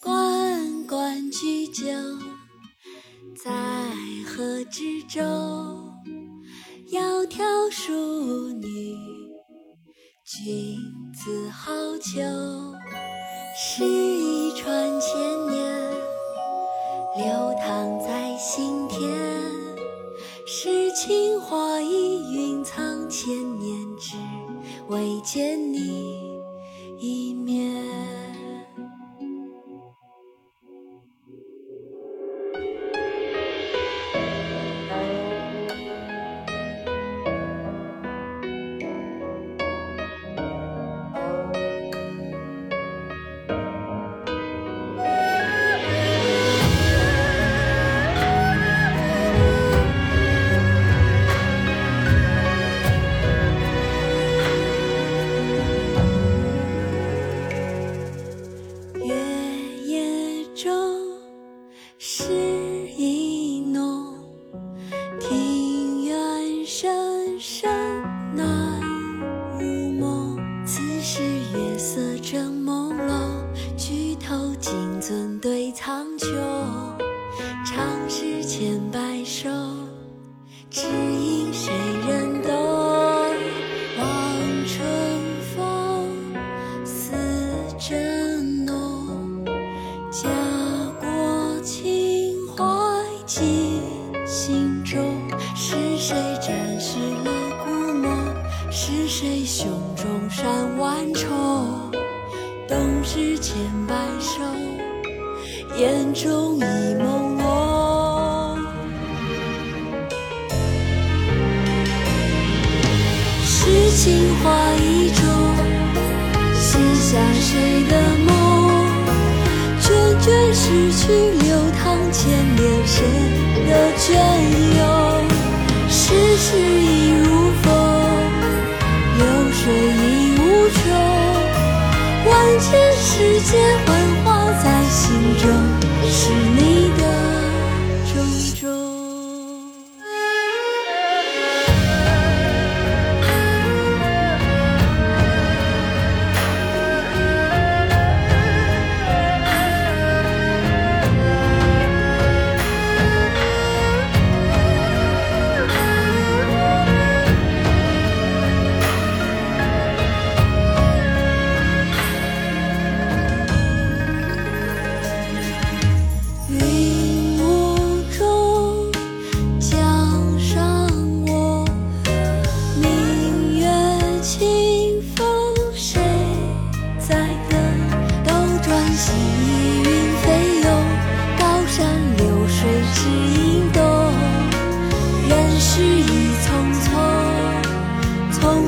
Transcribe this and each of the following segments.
关关雎鸠，在河之洲。窈窕淑女，君子好逑。诗意传千年，流淌在心田。诗情画意，蕴藏千年，只为见你对苍穹。长诗千百首，只因谁人懂？望春风，思真浓。家国情怀记心中，是谁展示了古梦？是谁胸中山万重？冬诗千百首，眼中已朦胧。诗情画意中，写下谁的梦？涓涓逝去，流淌千年，谁的隽永？世事已如风，流水已无穷。万千世界幻化在心中，是你的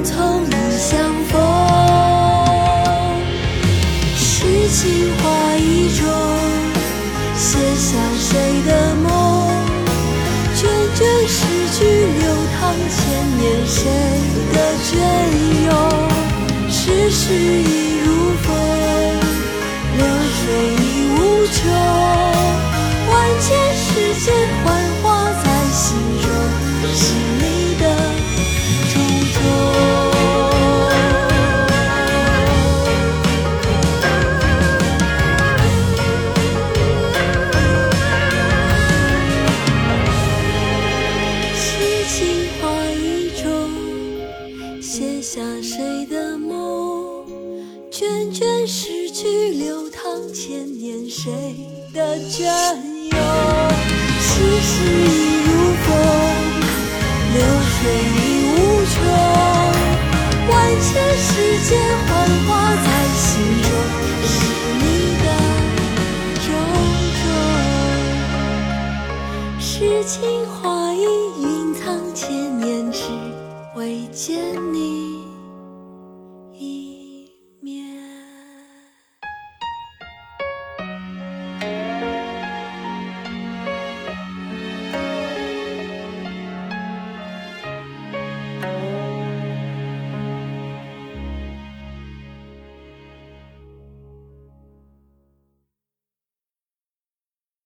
从你相逢。诗情画意中。写下谁的梦？涓涓诗句，流淌千年，谁的隽永？世事已下谁的梦？涓涓逝去，流淌千年，谁的隽永？世事已如风，流水已无穷。万千世界幻化在心中，是你的种种。诗情画意，蕴藏千年，只为见。